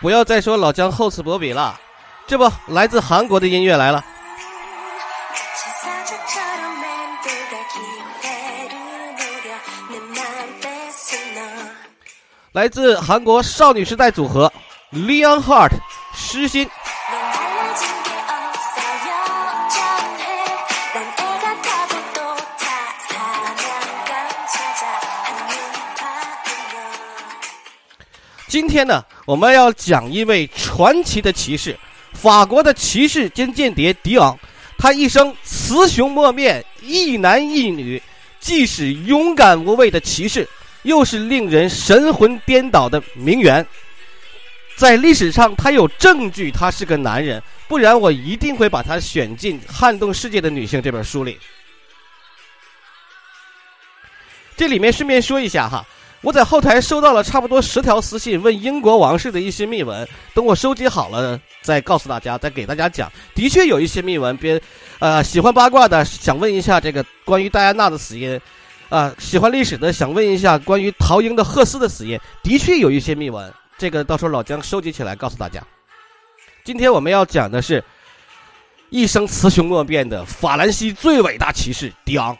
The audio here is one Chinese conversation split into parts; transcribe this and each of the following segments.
不要再说老姜厚此薄彼了，这不来自韩国的音乐来了。来自韩国少女时代组合 Leon Heart 失心。今天呢，我们要讲一位传奇的骑士，法国的骑士兼间谍迪昂。他一生雌雄莫辨，一男一女，既是勇敢无畏的骑士，又是令人神魂颠倒的名媛。在历史上，他有证据他是个男人，不然我一定会把他选进《撼动世界的女性》这本书里。这里面顺便说一下哈。我在后台收到了差不多十条私信，问英国王室的一些秘闻。等我收集好了，再告诉大家，再给大家讲。的确有一些秘闻，别，呃，喜欢八卦的想问一下这个关于戴安娜的死因，啊，喜欢历史的想问一下关于陶英的赫斯的死因。的确有一些秘闻，这个到时候老姜收集起来告诉大家。今天我们要讲的是，一生雌雄莫辨的法兰西最伟大骑士迪昂。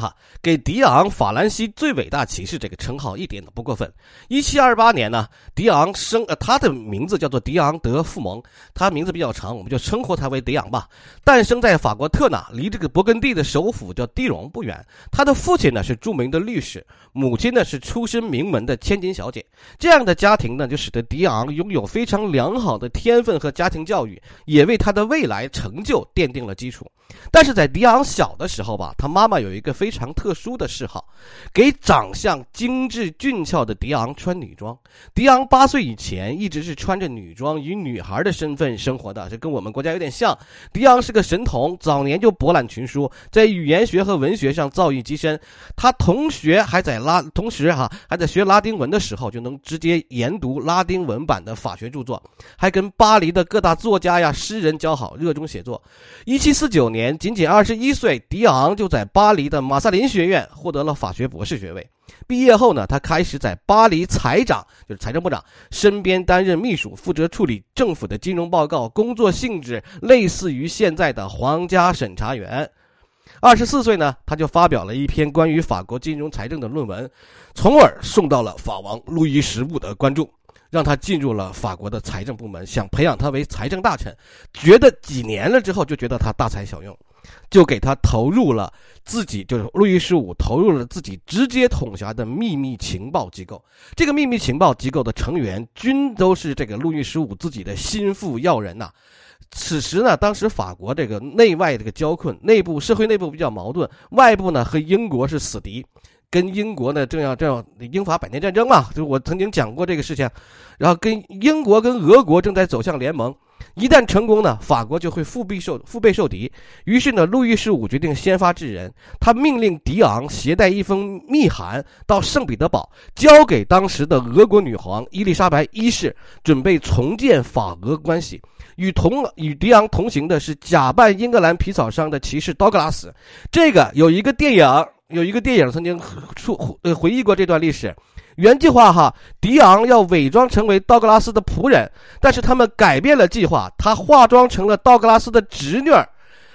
哈，给迪昂·法兰西最伟大骑士这个称号一点都不过分。一七二八年呢，迪昂生呃，他的名字叫做迪昂·德·富蒙，他名字比较长，我们就称呼他为迪昂吧。诞生在法国特纳，离这个勃艮第的首府叫蒂荣不远。他的父亲呢是著名的律师，母亲呢是出身名门的千金小姐。这样的家庭呢，就使得迪昂拥有非常良好的天分和家庭教育，也为他的未来成就奠定了基础。但是在迪昂小的时候吧，他妈妈有一个非非常特殊的嗜好，给长相精致俊俏的迪昂穿女装。迪昂八岁以前一直是穿着女装，以女孩的身份生活的，这跟我们国家有点像。迪昂是个神童，早年就博览群书，在语言学和文学上造诣极深。他同学还在拉，同时哈还在学拉丁文的时候，就能直接研读拉丁文版的法学著作，还跟巴黎的各大作家呀、诗人交好，热衷写作。一七四九。年仅仅二十一岁，迪昂就在巴黎的马萨林学院获得了法学博士学位。毕业后呢，他开始在巴黎财长，就是财政部长身边担任秘书，负责处理政府的金融报告，工作性质类似于现在的皇家审查员。二十四岁呢，他就发表了一篇关于法国金融财政的论文，从而受到了法王路易十五的关注。让他进入了法国的财政部门，想培养他为财政大臣，觉得几年了之后就觉得他大材小用，就给他投入了自己，就是路易十五投入了自己直接统辖的秘密情报机构。这个秘密情报机构的成员均都是这个路易十五自己的心腹要人呐。此时呢，当时法国这个内外这个交困，内部社会内部比较矛盾，外部呢和英国是死敌。跟英国呢正要正要英法百年战争嘛，就我曾经讲过这个事情，然后跟英国跟俄国正在走向联盟，一旦成功呢，法国就会腹背受腹背受敌。于是呢，路易十五决定先发制人，他命令迪昂携带一封密函到圣彼得堡，交给当时的俄国女皇伊丽莎白一世，准备重建法俄关系。与同与迪昂同行的是假扮英格兰皮草商的骑士道格拉斯，这个有一个电影。有一个电影曾经出呃回忆过这段历史，原计划哈，迪昂要伪装成为道格拉斯的仆人，但是他们改变了计划，他化妆成了道格拉斯的侄女儿，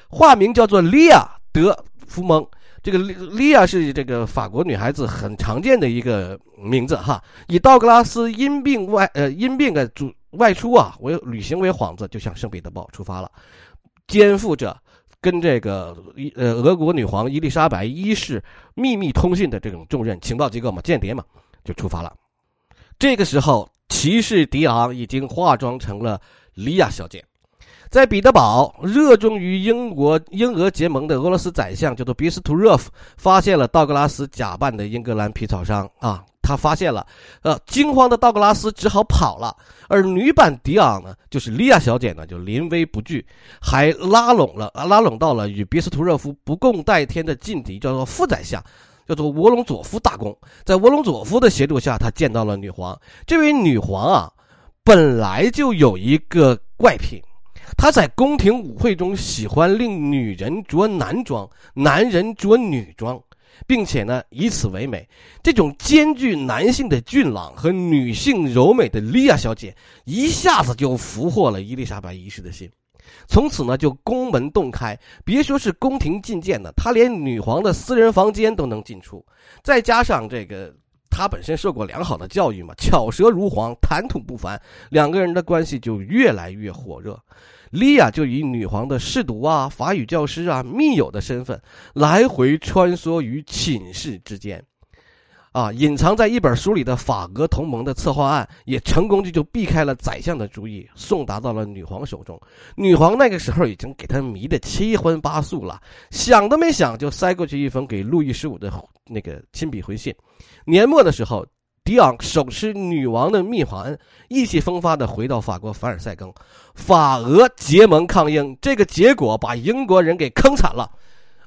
化名叫做利亚德福蒙。这个利利亚是这个法国女孩子很常见的一个名字哈，以道格拉斯因病外呃因病的主外出啊为旅行为幌子，就向圣彼得堡出发了，肩负着。跟这个伊呃俄国女皇伊丽莎白一世秘密通信的这种重任，情报机构嘛，间谍嘛，就出发了。这个时候，骑士迪昂已经化妆成了莉亚小姐，在彼得堡，热衷于英国英俄结盟的俄罗斯宰相叫做别斯图热夫，发现了道格拉斯假扮的英格兰皮草商啊。他发现了，呃，惊慌的道格拉斯只好跑了，而女版迪昂呢，就是莉亚小姐呢，就临危不惧，还拉拢了，拉拢到了与别斯图热夫不共戴天的劲敌，叫做副宰相，叫做沃隆佐夫大公。在沃隆佐夫的协助下，他见到了女皇。这位女皇啊，本来就有一个怪癖，她在宫廷舞会中喜欢令女人着男装，男人着女装，并且呢以此为美。这种兼具男性的俊朗和女性柔美的莉亚小姐，一下子就俘获了伊丽莎白一世的心。从此呢，就宫门洞开，别说是宫廷觐见呢，他连女皇的私人房间都能进出。再加上这个，他本身受过良好的教育嘛，巧舌如簧，谈吐不凡，两个人的关系就越来越火热。莉亚就以女皇的侍读啊、法语教师啊、密友的身份，来回穿梭于寝室之间。啊，隐藏在一本书里的法俄同盟的策划案，也成功的就避开了宰相的注意，送达到了女皇手中。女皇那个时候已经给他迷得七荤八素了，想都没想就塞过去一封给路易十五的那个亲笔回信。年末的时候，迪昂手持女王的密函，意气风发的回到法国凡尔赛宫，法俄结盟抗英，这个结果把英国人给坑惨了。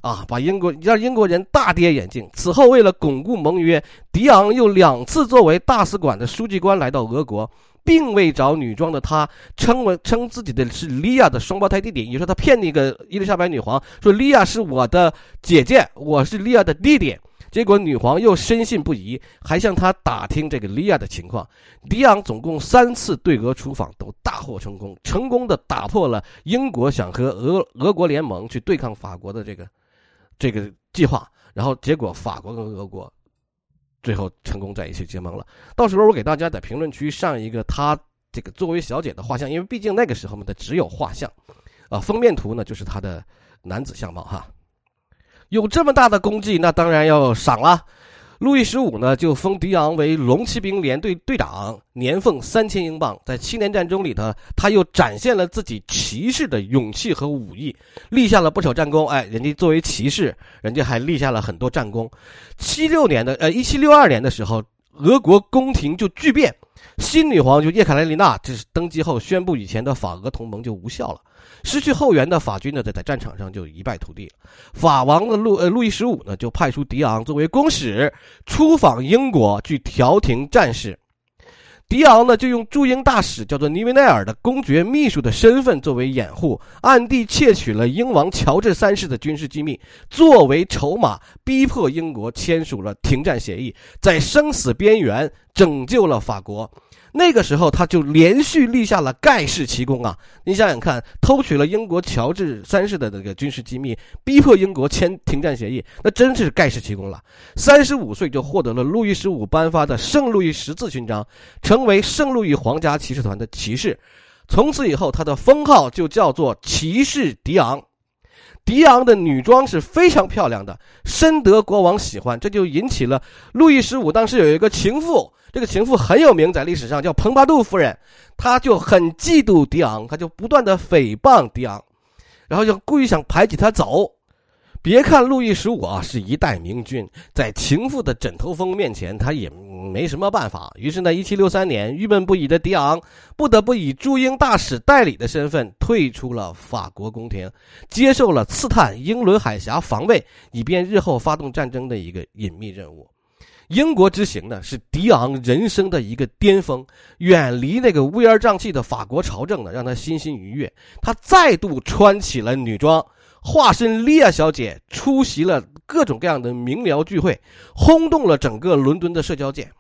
啊，把英国让英国人大跌眼镜。此后，为了巩固盟约，迪昂又两次作为大使馆的书记官来到俄国，并未找女装的他称为称自己的是莉亚的双胞胎弟弟。你说他骗那个伊丽莎白女皇说莉亚是我的姐姐，我是莉亚的弟弟。结果女皇又深信不疑，还向他打听这个莉亚的情况。迪昂总共三次对俄出访都大获成功，成功的打破了英国想和俄俄国联盟去对抗法国的这个。这个计划，然后结果法国跟俄国最后成功在一起结盟了。到时候我给大家在评论区上一个他这个作为小姐的画像，因为毕竟那个时候嘛，她只有画像，啊，封面图呢就是他的男子相貌哈。有这么大的功绩，那当然要赏了。路易十五呢，就封迪昂为龙骑兵连队队长，年俸三千英镑。在七年战争里头，他又展现了自己骑士的勇气和武艺，立下了不少战功。哎，人家作为骑士，人家还立下了很多战功。七六年的，呃，一七六二年的时候，俄国宫廷就巨变。新女皇就叶卡捷琳娜，这是登基后宣布以前的法俄同盟就无效了，失去后援的法军呢，在在战场上就一败涂地了。法王的路呃路易十五呢，就派出迪昂作为公使出访英国去调停战事。迪昂呢，就用驻英大使叫做尼维奈尔的公爵秘书的身份作为掩护，暗地窃取了英王乔治三世的军事机密，作为筹码，逼迫英国签署了停战协议，在生死边缘拯救了法国。那个时候，他就连续立下了盖世奇功啊！你想想看，偷取了英国乔治三世的那个军事机密，逼迫英国签停战协议，那真是盖世奇功了。三十五岁就获得了路易十五颁发的圣路易十字勋章，成为圣路易皇家骑士团的骑士。从此以后，他的封号就叫做骑士迪昂。迪昂的女装是非常漂亮的，深得国王喜欢，这就引起了路易十五当时有一个情妇。这个情妇很有名，在历史上叫蓬巴杜夫人，她就很嫉妒迪昂，她就不断的诽谤迪昂，然后就故意想排挤他走。别看路易十五啊是一代明君，在情妇的枕头风面前，他也没什么办法。于是呢，一七六三年，郁闷不已的迪昂不得不以驻英大使代理的身份退出了法国宫廷，接受了刺探英伦海峡防卫，以便日后发动战争的一个隐秘任务。英国之行呢，是迪昂人生的一个巅峰。远离那个乌烟瘴气的法国朝政呢，让他心心愉悦。他再度穿起了女装，化身莉亚小姐，出席了各种各样的名僚聚会，轰动了整个伦敦的社交界。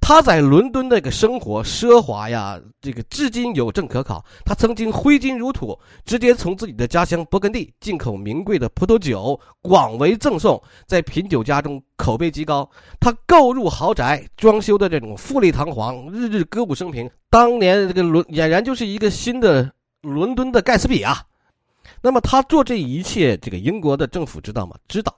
他在伦敦那个生活奢华呀，这个至今有证可考。他曾经挥金如土，直接从自己的家乡勃艮第进口名贵的葡萄酒，广为赠送，在品酒家中口碑极高。他购入豪宅，装修的这种富丽堂皇，日日歌舞升平。当年这个伦俨然就是一个新的伦敦的盖茨比啊。那么他做这一切，这个英国的政府知道吗？知道。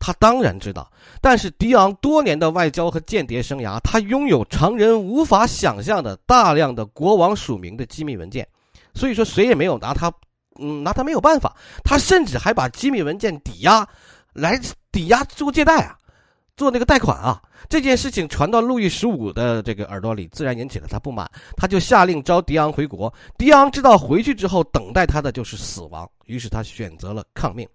他当然知道，但是迪昂多年的外交和间谍生涯，他拥有常人无法想象的大量的国王署名的机密文件，所以说谁也没有拿他，嗯，拿他没有办法。他甚至还把机密文件抵押，来抵押做借贷啊，做那个贷款啊。这件事情传到路易十五的这个耳朵里，自然引起了他不满，他就下令召迪昂回国。迪昂知道回去之后等待他的就是死亡，于是他选择了抗命。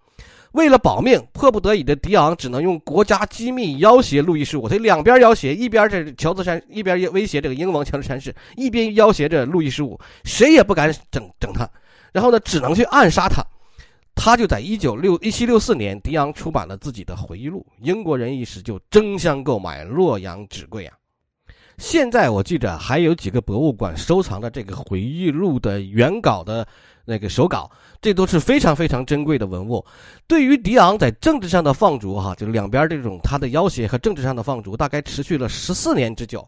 为了保命，迫不得已的迪昂只能用国家机密要挟路易十五。他两边要挟，一边这乔治山，一边威胁这个英王乔治三世，一边要挟着路易十五，谁也不敢整整他。然后呢，只能去暗杀他。他就在一九六一七六四年，迪昂出版了自己的回忆录，英国人一时就争相购买，洛阳纸贵啊。现在我记着还有几个博物馆收藏着这个回忆录的原稿的那个手稿，这都是非常非常珍贵的文物。对于迪昂在政治上的放逐，哈，就两边这种他的要挟和政治上的放逐，大概持续了十四年之久。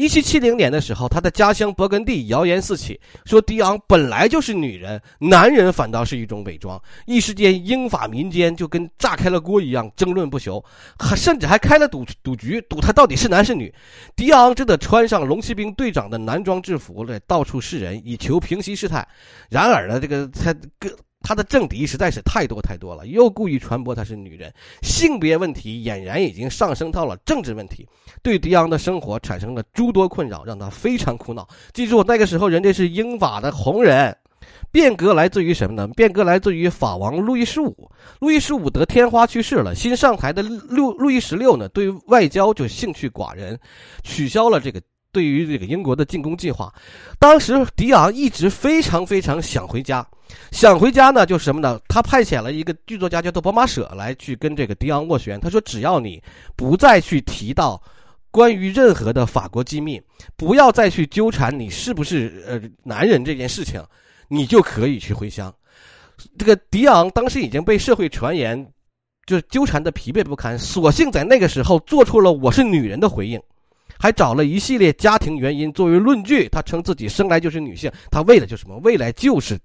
一七七零年的时候，他的家乡勃艮第谣言四起，说迪昂本来就是女人，男人反倒是一种伪装。一时间，英法民间就跟炸开了锅一样，争论不休，还甚至还开了赌赌局，赌他到底是男是女。迪昂只得穿上龙骑兵队长的男装制服来到处示人，以求平息事态。然而呢，这个他个。他的政敌实在是太多太多了，又故意传播她是女人，性别问题俨然已经上升到了政治问题，对迪昂的生活产生了诸多困扰，让他非常苦恼。记住，那个时候人家是英法的红人，变革来自于什么呢？变革来自于法王路易十五。路易十五得天花去世了，新上台的路路易十六呢，对外交就兴趣寡人，取消了这个对于这个英国的进攻计划。当时迪昂一直非常非常想回家。想回家呢，就是什么呢？他派遣了一个剧作家叫做博马舍来去跟这个迪昂斡旋。他说：“只要你不再去提到关于任何的法国机密，不要再去纠缠你是不是呃男人这件事情，你就可以去回乡。”这个迪昂当时已经被社会传言就纠缠的疲惫不堪，索性在那个时候做出了“我是女人”的回应，还找了一系列家庭原因作为论据。他称自己生来就是女性，他为了就什么？未来就是。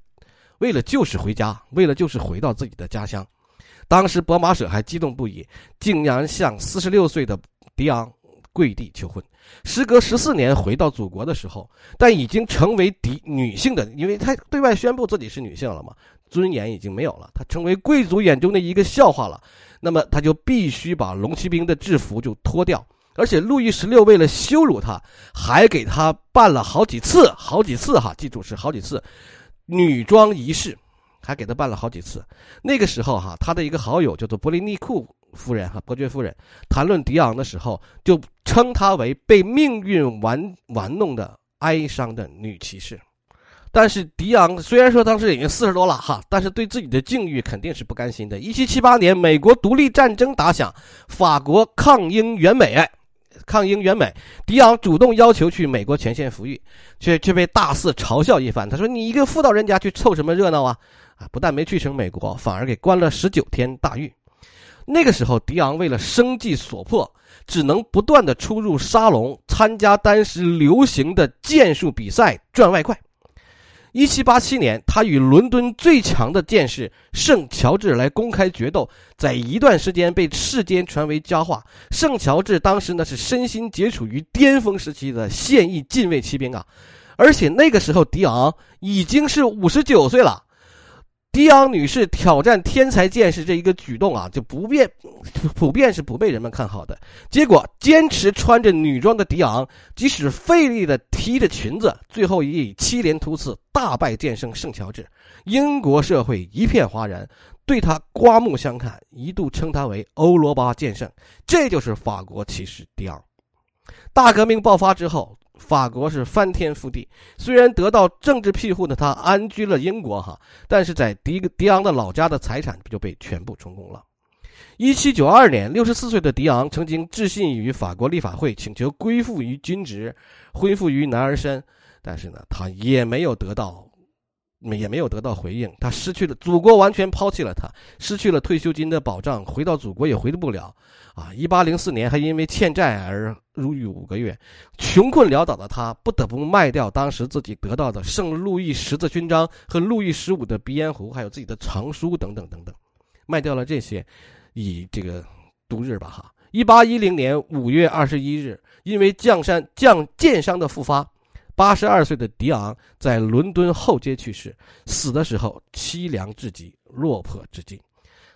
为了就是回家，为了就是回到自己的家乡。当时博马舍还激动不已，竟然向四十六岁的迪昂跪地求婚。时隔十四年回到祖国的时候，但已经成为迪女性的，因为他对外宣布自己是女性了嘛，尊严已经没有了，他成为贵族眼中的一个笑话了。那么他就必须把龙骑兵的制服就脱掉，而且路易十六为了羞辱他，还给他办了好几次，好几次哈，记住是好几次。女装仪式，还给他办了好几次。那个时候哈，他的一个好友叫做伯利尼库夫人哈，伯爵夫人，谈论迪昂的时候，就称她为被命运玩玩弄的哀伤的女骑士。但是迪昂虽然说当时已经四十多了哈，但是对自己的境遇肯定是不甘心的。一七七八年，美国独立战争打响，法国抗英援美。抗英援美，迪昂主动要求去美国前线服役，却却被大肆嘲笑一番。他说：“你一个妇道人家去凑什么热闹啊？啊，不但没去成美国，反而给关了十九天大狱。”那个时候，迪昂为了生计所迫，只能不断的出入沙龙，参加当时流行的剑术比赛赚外快。一七八七年，他与伦敦最强的剑士圣乔治来公开决斗，在一段时间被世间传为佳话。圣乔治当时呢是身心皆处于巅峰时期的现役禁卫骑兵啊，而且那个时候迪昂已经是五十九岁了。迪昂女士挑战天才剑士这一个举动啊，就不便 普遍是不被人们看好的。结果，坚持穿着女装的迪昂，即使费力的提着裙子，最后也以七连突刺大败剑圣圣乔治。英国社会一片哗然，对他刮目相看，一度称他为欧罗巴剑圣。这就是法国骑士迪昂。大革命爆发之后。法国是翻天覆地，虽然得到政治庇护的他安居了英国哈，但是在迪迪昂的老家的财产就被全部充公了。一七九二年，六十四岁的迪昂曾经致信于法国立法会，请求归附于军职，恢复于男儿身，但是呢，他也没有得到，也没有得到回应。他失去了祖国，完全抛弃了他，失去了退休金的保障，回到祖国也回不了。啊，一八零四年还因为欠债而入狱五个月，穷困潦倒的他不得不卖掉当时自己得到的圣路易十字勋章和路易十五的鼻烟壶，还有自己的藏书等等等等，卖掉了这些，以这个度日吧哈。一八一零年五月二十一日，因为降山降箭伤的复发，八十二岁的迪昂在伦敦后街去世，死的时候凄凉至极，落魄至极。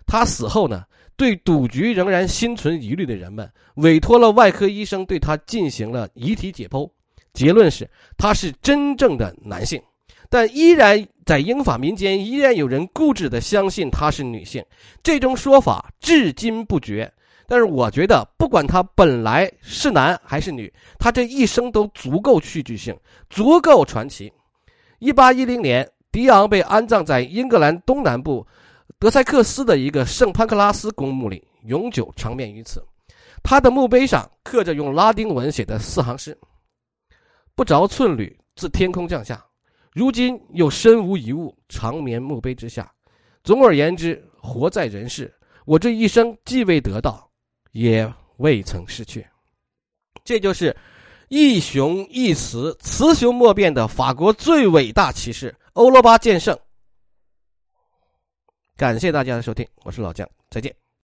他死后呢？对赌局仍然心存疑虑的人们，委托了外科医生对他进行了遗体解剖，结论是他是真正的男性，但依然在英法民间依然有人固执的相信他是女性，这种说法至今不绝。但是我觉得，不管他本来是男还是女，他这一生都足够戏剧性，足够传奇。一八一零年。迪昂被安葬在英格兰东南部德塞克斯的一个圣潘克拉斯公墓里，永久长眠于此。他的墓碑上刻着用拉丁文写的四行诗：“不着寸缕自天空降下，如今又身无一物，长眠墓碑之下。”总而言之，活在人世，我这一生既未得到，也未曾失去。这就是一雄一雌、雌雄莫辨的法国最伟大骑士欧罗巴剑圣。感谢大家的收听，我是老姜，再见。